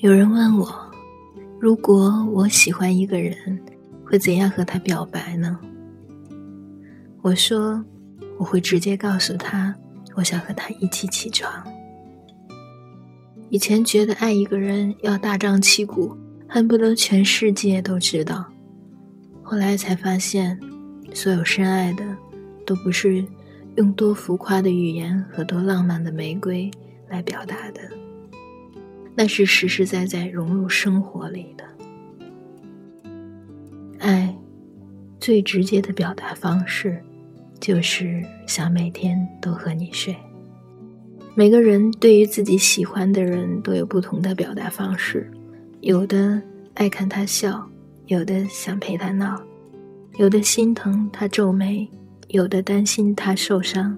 有人问我，如果我喜欢一个人，会怎样和他表白呢？我说，我会直接告诉他，我想和他一起起床。以前觉得爱一个人要大张旗鼓，恨不得全世界都知道，后来才发现，所有深爱的，都不是用多浮夸的语言和多浪漫的玫瑰来表达的。那是实实在在融入生活里的爱，最直接的表达方式，就是想每天都和你睡。每个人对于自己喜欢的人都有不同的表达方式，有的爱看他笑，有的想陪他闹，有的心疼他皱眉，有的担心他受伤。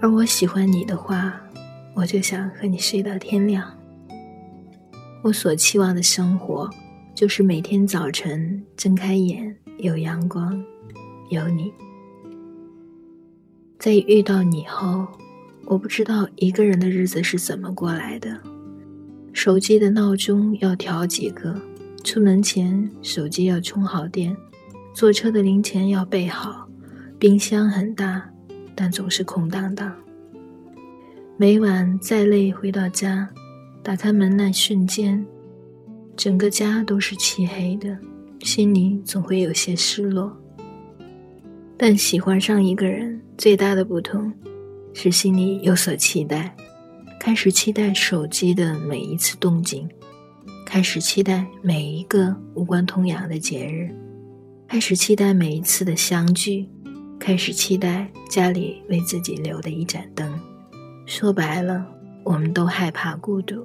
而我喜欢你的话。我就想和你睡到天亮。我所期望的生活，就是每天早晨睁开眼有阳光，有你。在遇到你后，我不知道一个人的日子是怎么过来的。手机的闹钟要调几个，出门前手机要充好电，坐车的零钱要备好，冰箱很大，但总是空荡荡。每晚再累，回到家，打开门那瞬间，整个家都是漆黑的，心里总会有些失落。但喜欢上一个人，最大的不同，是心里有所期待，开始期待手机的每一次动静，开始期待每一个无关痛痒的节日，开始期待每一次的相聚，开始期待家里为自己留的一盏灯。说白了，我们都害怕孤独。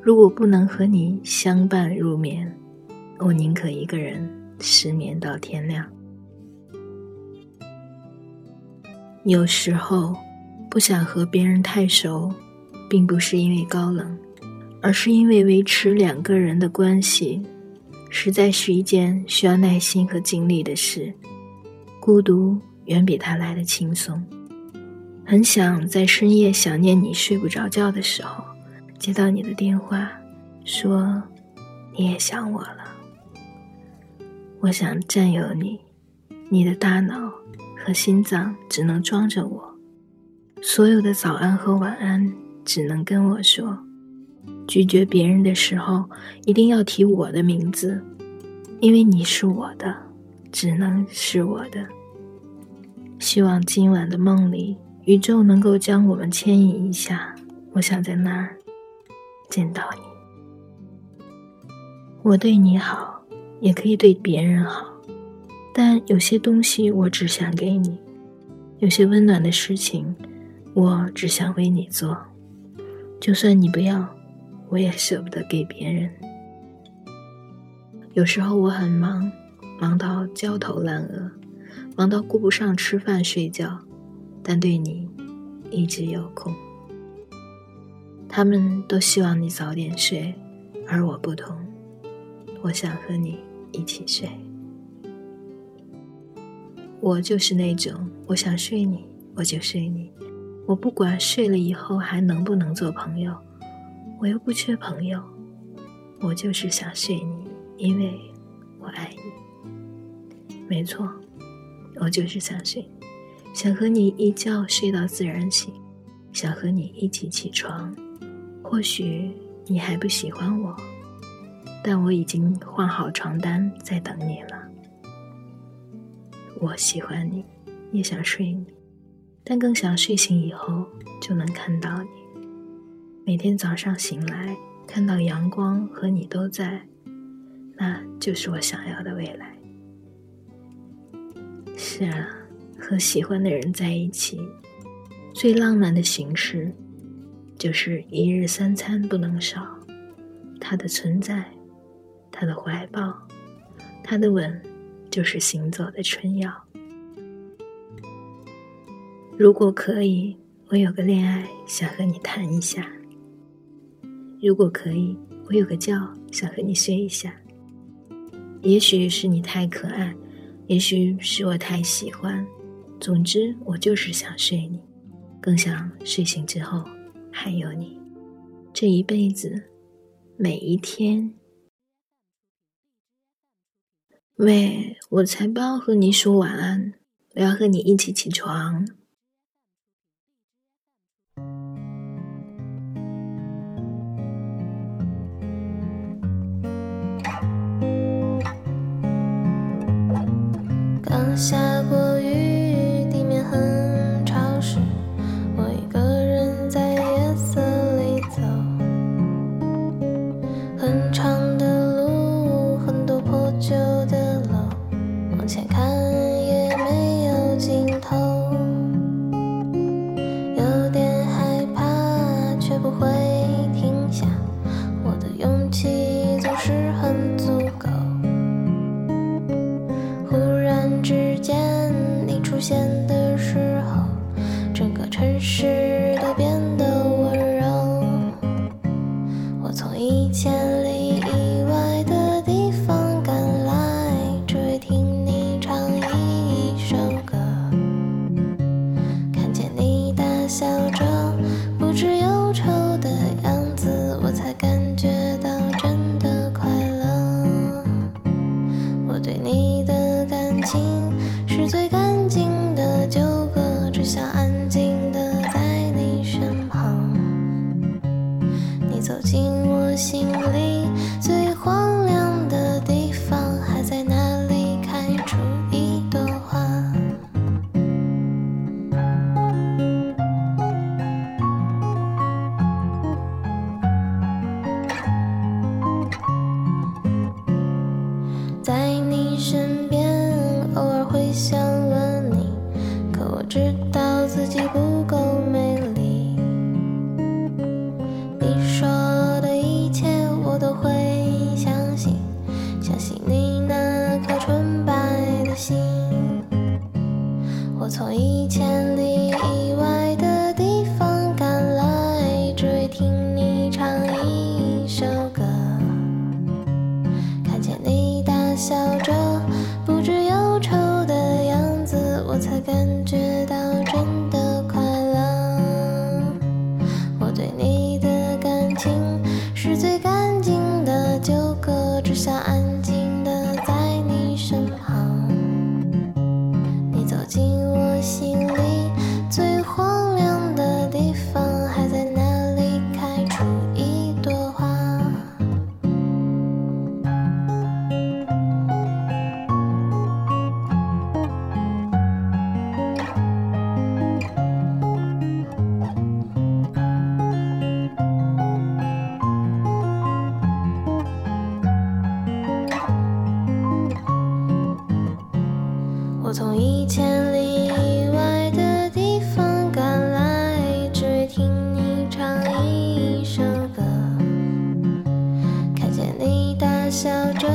如果不能和你相伴入眠，我宁可一个人失眠到天亮。有时候，不想和别人太熟，并不是因为高冷，而是因为维持两个人的关系，实在是一件需要耐心和精力的事。孤独远比他来的轻松。很想在深夜想念你睡不着觉的时候，接到你的电话，说你也想我了。我想占有你，你的大脑和心脏只能装着我，所有的早安和晚安只能跟我说。拒绝别人的时候，一定要提我的名字，因为你是我的，只能是我的。希望今晚的梦里。宇宙能够将我们牵引一下，我想在那儿见到你。我对你好，也可以对别人好，但有些东西我只想给你，有些温暖的事情，我只想为你做。就算你不要，我也舍不得给别人。有时候我很忙，忙到焦头烂额，忙到顾不上吃饭睡觉。但对你一直有空，他们都希望你早点睡，而我不同，我想和你一起睡。我就是那种我想睡你，我就睡你，我不管睡了以后还能不能做朋友，我又不缺朋友，我就是想睡你，因为我爱你。没错，我就是想睡。想和你一觉睡到自然醒，想和你一起起床。或许你还不喜欢我，但我已经换好床单在等你了。我喜欢你，也想睡你，但更想睡醒以后就能看到你。每天早上醒来，看到阳光和你都在，那就是我想要的未来。是啊。和喜欢的人在一起，最浪漫的形式，就是一日三餐不能少，他的存在，他的怀抱，他的吻，就是行走的春药。如果可以，我有个恋爱想和你谈一下；如果可以，我有个觉想和你睡一下。也许是你太可爱，也许是我太喜欢。总之，我就是想睡你，更想睡醒之后还有你。这一辈子，每一天。喂，我才不要和你说晚安，我要和你一起起床。刚下。最感知道自己不够美丽，你说的一切我都会相信，相信你那颗纯白的心。我从一千里以外。笑着